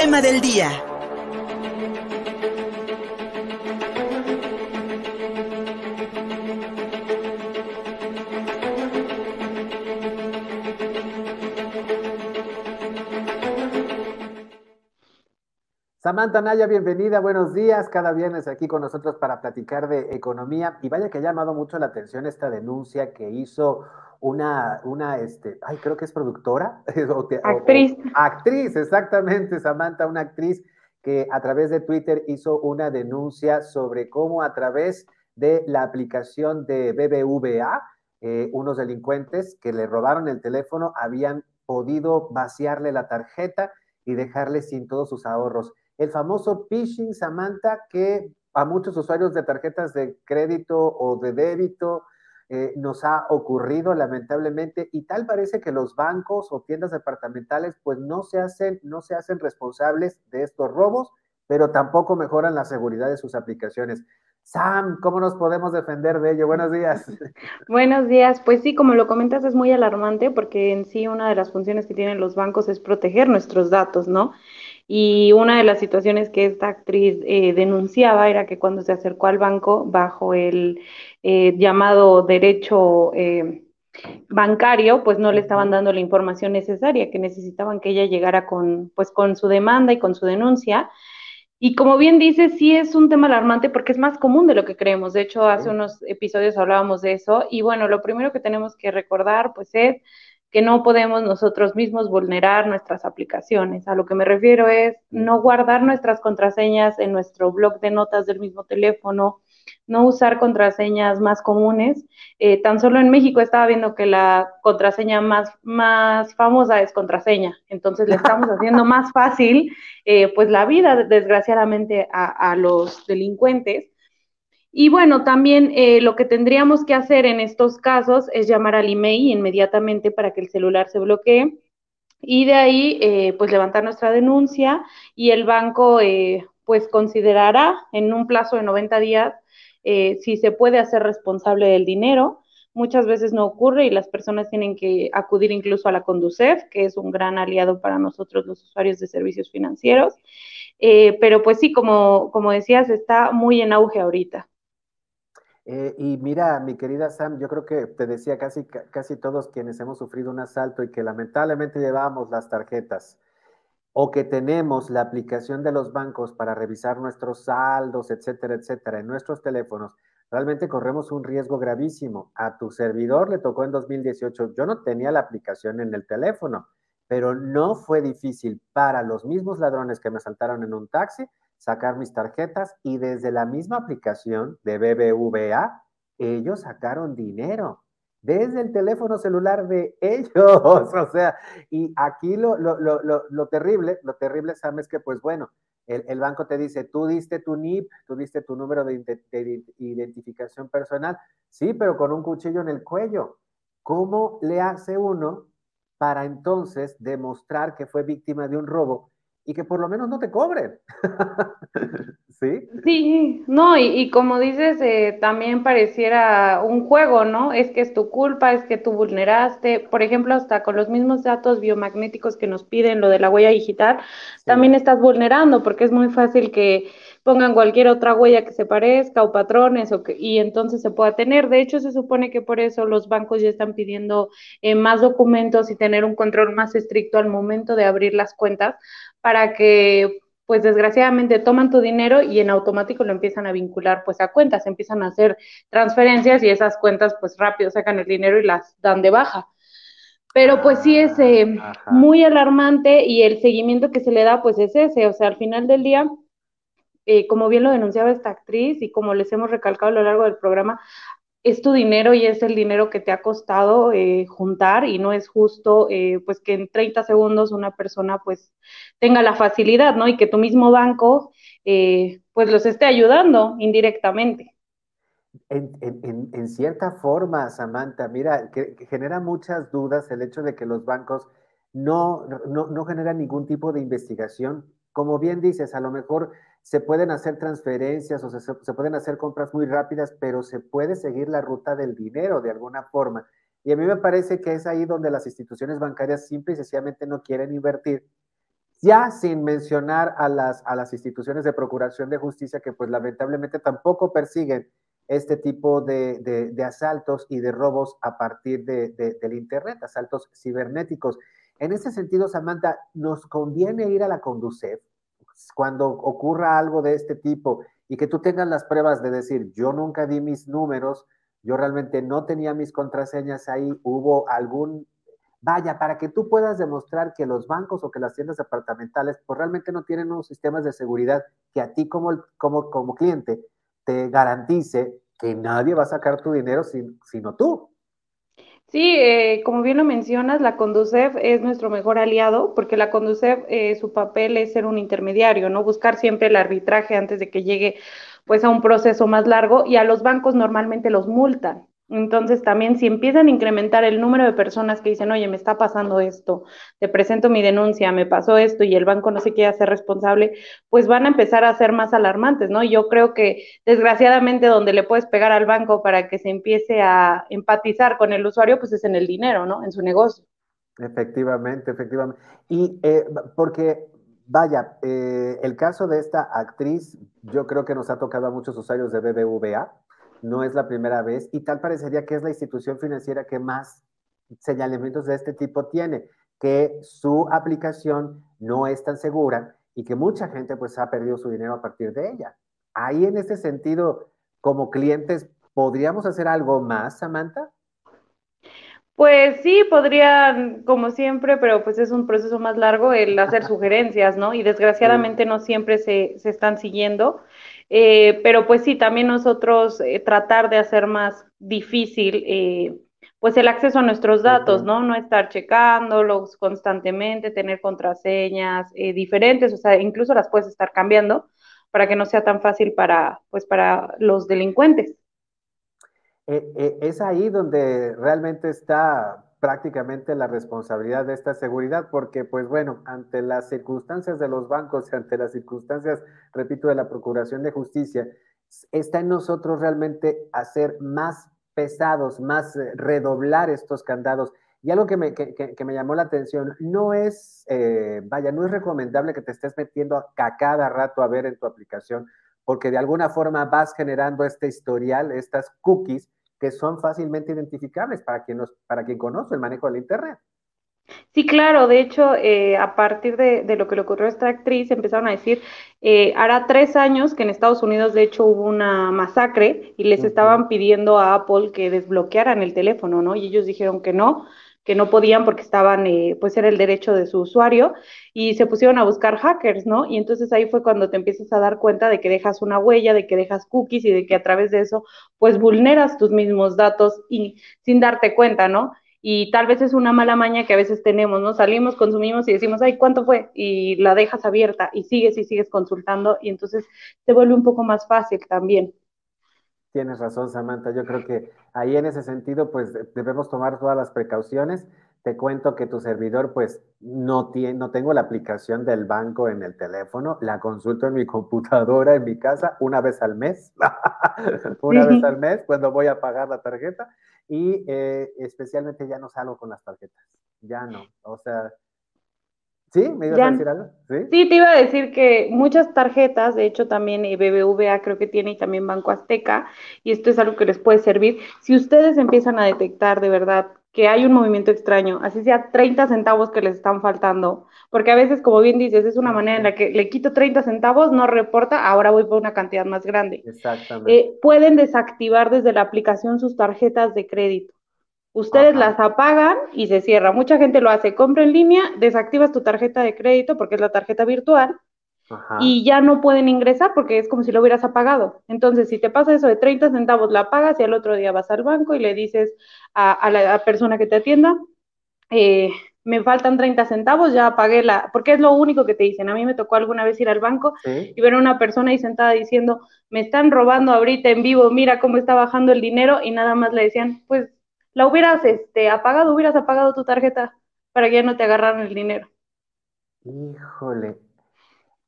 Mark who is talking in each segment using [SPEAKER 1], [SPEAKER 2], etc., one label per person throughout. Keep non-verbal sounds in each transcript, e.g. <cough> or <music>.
[SPEAKER 1] tema del día.
[SPEAKER 2] Samantha Naya, bienvenida, buenos días, cada viernes aquí con nosotros para platicar de economía. Y vaya que ha llamado mucho la atención esta denuncia que hizo una, una, este, ay, creo que es productora. <laughs>
[SPEAKER 3] actriz.
[SPEAKER 2] actriz, exactamente, Samantha, una actriz que a través de Twitter hizo una denuncia sobre cómo a través de la aplicación de BBVA, eh, unos delincuentes que le robaron el teléfono habían podido vaciarle la tarjeta y dejarle sin todos sus ahorros el famoso phishing, Samantha, que a muchos usuarios de tarjetas de crédito o de débito eh, nos ha ocurrido lamentablemente y tal parece que los bancos o tiendas departamentales pues no se hacen, no se hacen responsables de estos robos, pero tampoco mejoran la seguridad de sus aplicaciones. Sam, ¿cómo nos podemos defender de ello? Buenos días. <laughs>
[SPEAKER 3] Buenos días. Pues sí, como lo comentas, es muy alarmante porque en sí una de las funciones que tienen los bancos es proteger nuestros datos, ¿no? Y una de las situaciones que esta actriz eh, denunciaba era que cuando se acercó al banco bajo el eh, llamado derecho eh, bancario, pues no le estaban dando la información necesaria, que necesitaban que ella llegara con, pues, con su demanda y con su denuncia. Y como bien dice, sí es un tema alarmante porque es más común de lo que creemos. De hecho, hace unos episodios hablábamos de eso. Y bueno, lo primero que tenemos que recordar, pues es que no podemos nosotros mismos vulnerar nuestras aplicaciones. A lo que me refiero es no guardar nuestras contraseñas en nuestro blog de notas del mismo teléfono, no usar contraseñas más comunes. Eh, tan solo en México estaba viendo que la contraseña más, más famosa es contraseña, entonces le estamos haciendo <laughs> más fácil eh, pues la vida, desgraciadamente, a, a los delincuentes. Y bueno, también eh, lo que tendríamos que hacer en estos casos es llamar al email inmediatamente para que el celular se bloquee y de ahí eh, pues levantar nuestra denuncia y el banco eh, pues considerará en un plazo de 90 días si se puede hacer responsable del dinero. Muchas veces no ocurre y las personas tienen que acudir incluso a la Conducef, que es un gran aliado para nosotros los usuarios de servicios financieros. pero pues sí, como, como decías, está muy en auge ahorita.
[SPEAKER 2] Eh, y mira, mi querida Sam, yo creo que te decía casi, casi todos quienes hemos sufrido un asalto y que lamentablemente llevamos las tarjetas o que tenemos la aplicación de los bancos para revisar nuestros saldos, etcétera, etcétera, en nuestros teléfonos, realmente corremos un riesgo gravísimo. A tu servidor le tocó en 2018, yo no tenía la aplicación en el teléfono, pero no fue difícil para los mismos ladrones que me saltaron en un taxi sacar mis tarjetas y desde la misma aplicación de BBVA, ellos sacaron dinero desde el teléfono celular de <laughs> ellos. O sea, y aquí lo, lo, lo, lo terrible, lo terrible, Sam, es que pues bueno, el, el, banco te dice, tú diste tu NIP, tú diste tu número de, de identificación personal, sí, pero con un cuchillo en el cuello. ¿Cómo le hace uno para entonces demostrar que fue víctima de un robo y que por lo menos no te cobren. <laughs> ¿Sí?
[SPEAKER 3] Sí, no, y, como dices, eh, también pareciera un juego, ¿no? Es que es tu culpa, es que tú vulneraste, por ejemplo, hasta con los mismos datos biomagnéticos que nos piden, lo de la huella digital, también estás vulnerando, porque es muy fácil que pongan cualquier otra huella que se parezca o patrones o que, y entonces se pueda tener. De hecho, se supone que por eso los bancos ya están pidiendo eh, más documentos y tener un control más estricto al momento de abrir las cuentas para que pues desgraciadamente toman tu dinero y en automático lo empiezan a vincular pues a cuentas, empiezan a hacer transferencias y esas cuentas pues rápido sacan el dinero y las dan de baja. Pero pues sí es eh, muy alarmante y el seguimiento que se le da pues es ese, o sea, al final del día eh, como bien lo denunciaba esta actriz y como les hemos recalcado a lo largo del programa, es tu dinero y es el dinero que te ha costado eh, juntar y no es justo eh, pues que en 30 segundos una persona pues tenga la facilidad, ¿no? Y que tu mismo banco pues los esté ayudando indirectamente.
[SPEAKER 2] En, cierta forma, Samantha, mira, que, genera muchas dudas el hecho de que los bancos no, no, no generan ningún tipo de investigación. Como bien dices, a lo mejor se pueden hacer transferencias o se, pueden hacer compras muy rápidas, pero se puede seguir la ruta del dinero de alguna forma. Y a mí me parece que es ahí donde las instituciones bancarias simple y sencillamente no quieren invertir Ya sin mencionar a las, a las instituciones de procuración de justicia que pues lamentablemente tampoco persiguen este tipo de, de, asaltos y de robos a partir de, del Internet, asaltos cibernéticos. En ese sentido, Samantha, nos conviene ir a la Conducef cuando ocurra algo de este tipo y que tú tengas las pruebas de decir, yo nunca di mis números, yo realmente no tenía mis contraseñas ahí, hubo algún Vaya, para que tú puedas demostrar que los bancos o que las tiendas departamentales pues realmente no tienen unos sistemas de seguridad que a ti como, como, como cliente te garantice que nadie va a sacar tu dinero sino tú.
[SPEAKER 3] Sí, eh, como bien lo mencionas, la Conducef es nuestro mejor aliado porque la Conducef, eh, su papel es ser un intermediario, ¿no? Buscar siempre el arbitraje antes de que llegue pues a un proceso más largo y a los bancos normalmente los multan. Entonces, también si empiezan a incrementar el número de personas que dicen, oye, me está pasando esto, te presento mi denuncia, me pasó esto y el banco no se quiere hacer responsable, pues van a empezar a ser más alarmantes, ¿no? Yo creo que desgraciadamente donde le puedes pegar al banco para que se empiece a empatizar con el usuario, pues es en el dinero, ¿no? En su negocio.
[SPEAKER 2] Efectivamente, efectivamente. Y eh, porque, vaya, eh, el caso de esta actriz, yo creo que nos ha tocado a muchos usuarios de BBVA no es la primera vez y tal parecería que es la institución financiera que más señalamientos de este tipo tiene, que su aplicación no es tan segura y que mucha gente pues ha perdido su dinero a partir de ella. Ahí en ese sentido, como clientes, ¿podríamos hacer algo más, Samantha?
[SPEAKER 3] Pues sí, podrían, como siempre, pero pues es un proceso más largo el hacer sugerencias, ¿no? Y desgraciadamente no siempre se, se están siguiendo. Eh, pero pues sí, también nosotros eh, tratar de hacer más difícil eh, pues el acceso a nuestros datos, ¿no? No estar checándolos constantemente, tener contraseñas diferentes, o sea, incluso las puedes estar cambiando para que no sea tan fácil para, pues, para los delincuentes.
[SPEAKER 2] es ahí donde realmente está prácticamente la responsabilidad de esta seguridad, porque pues bueno, ante las circunstancias de los bancos y <laughs> ante las circunstancias, repito, de la Procuración de Justicia, está en nosotros realmente hacer más pesados, más eh, redoblar estos candados. Y algo que me, que, que, me llamó la atención, no es, eh, vaya, no es recomendable que te estés metiendo a, a cada rato a ver en tu aplicación, porque de alguna forma vas generando este historial, estas cookies, que son fácilmente identificables para quien, nos, para quien conoce el manejo del Internet.
[SPEAKER 3] Sí, claro, de hecho, eh, a partir de, lo que le ocurrió a esta actriz, empezaron a decir, eh, hará tres años que en Estados Unidos, de hecho, hubo una masacre y les estaban pidiendo a Apple que desbloquearan el teléfono, ¿no? Y ellos dijeron que no, que no podían porque estaban, eh, pues era el derecho de su usuario, y se pusieron a buscar hackers, ¿no? Y entonces ahí fue cuando te empiezas a dar cuenta de que dejas una huella, de que dejas cookies y de que a través de eso, pues vulneras tus mismos datos y sin darte cuenta, ¿no? Y tal vez es una mala maña que a veces tenemos, ¿no? Salimos, consumimos y decimos, ay, ¿cuánto fue? Y la dejas abierta y sigues y sigues consultando y entonces te vuelve un poco más fácil también.
[SPEAKER 2] Tienes razón, Samantha. Yo creo que ahí en ese sentido, pues debemos tomar todas las precauciones. Te cuento que tu servidor, pues no, tiene, no tengo la aplicación del banco en el teléfono, la consulto en mi computadora, en mi casa, una vez al mes, <laughs> una vez al mes, cuando voy a pagar la tarjeta. Y eh, especialmente ya no salgo con las tarjetas, ya no. O sea, ¿Sí? ¿Me ibas a decir algo?
[SPEAKER 3] ¿Sí? te iba a decir que muchas tarjetas, de hecho también eh, BBVA creo que tiene y también Banco Azteca, y esto es algo que les puede servir. Si ustedes empiezan a detectar de verdad que hay un movimiento extraño, así sea 30 centavos que les están faltando, porque a veces, como bien dices, es una manera en la que le quito 30 centavos, no reporta, ahora voy por una cantidad más grande.
[SPEAKER 2] Exactamente.
[SPEAKER 3] Eh, pueden desactivar desde la aplicación sus tarjetas de crédito. Ustedes las apagan y se cierra. Mucha gente lo hace, compra en línea, desactivas tu tarjeta de crédito porque es la tarjeta virtual y ya no pueden ingresar porque es como si lo hubieras apagado. Entonces, si te pasa eso de 30 centavos, la pagas y al otro día vas al banco y le dices a, la persona que te atienda, eh, me faltan 30 centavos, ya pagué la, porque es lo único que te dicen. A mí me tocó alguna vez ir al banco y ver a una persona ahí sentada diciendo, me están robando ahorita en vivo, mira cómo está bajando el dinero y nada más le decían, pues la hubieras este, apagado, hubieras apagado tu tarjeta para que ya no te agarraran el dinero.
[SPEAKER 2] Híjole.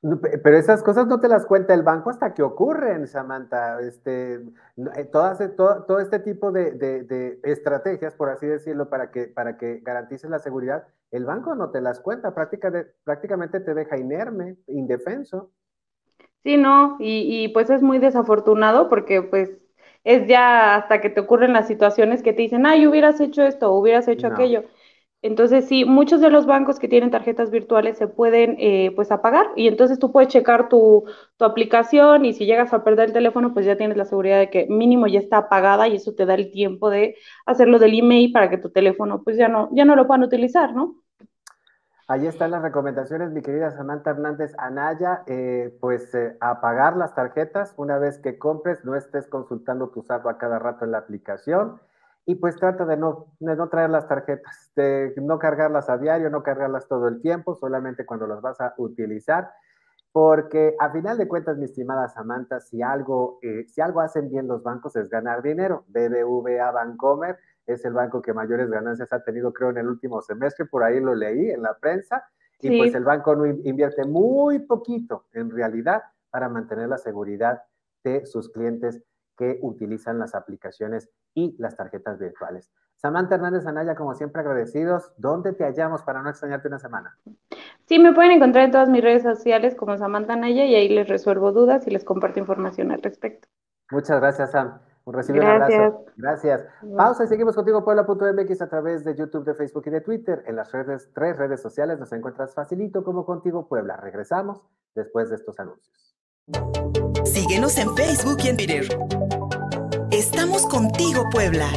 [SPEAKER 2] Pero esas cosas no te las cuenta el banco hasta que ocurren, Samantha. Este, eh, todas, todo, todo, este tipo de, de, estrategias, por así decirlo, para que, para que garantices la seguridad, el banco no te las cuenta, prácticamente te deja inerme, indefenso.
[SPEAKER 3] Sí, no, y, y pues es muy desafortunado porque pues es ya hasta que te ocurren las situaciones que te dicen, ay, hubieras hecho esto, hubieras hecho aquello. Entonces, sí, muchos de los bancos que tienen tarjetas virtuales se pueden eh, pues apagar y entonces tú puedes checar tu, tu, aplicación y si llegas a perder el teléfono, pues ya tienes la seguridad de que mínimo ya está apagada y eso te da el tiempo de hacerlo del email para que tu teléfono pues ya no, ya no lo puedan utilizar, ¿no?
[SPEAKER 2] Ahí están las recomendaciones, mi querida Samantha Hernández Anaya. Eh, pues eh, apagar las tarjetas una vez que compres, no estés consultando tu saldo a cada rato en la aplicación. Y pues trata de no, no traer las tarjetas, de no cargarlas a diario, no cargarlas todo el tiempo, solamente cuando las vas a utilizar. Porque a final de cuentas, mi estimada Samantha, si algo, eh, si algo hacen bien los bancos es ganar dinero. BBVA Bancomer es el banco que mayores ganancias ha tenido, creo, en el último semestre, por ahí lo leí en la prensa, y pues el banco no invierte muy poquito en realidad para mantener la seguridad de sus clientes que utilizan las aplicaciones y las tarjetas virtuales. Samantha Hernández Anaya, como siempre, agradecidos. ¿Dónde te hallamos para no extrañarte una semana?
[SPEAKER 3] Sí, me pueden encontrar en todas mis redes sociales como Samantha Anaya y ahí les resuelvo dudas y les comparto información al respecto.
[SPEAKER 2] Muchas gracias, Sam. Un recibe un abrazo. Gracias. Pausa y seguimos contigo Puebla.mx a través de YouTube, de Facebook y de Twitter. En las redes, tres redes sociales nos encuentras facilito como Contigo Puebla. Regresamos después de estos anuncios.
[SPEAKER 1] Síguenos en Facebook y en Twitter. Estamos contigo, Puebla.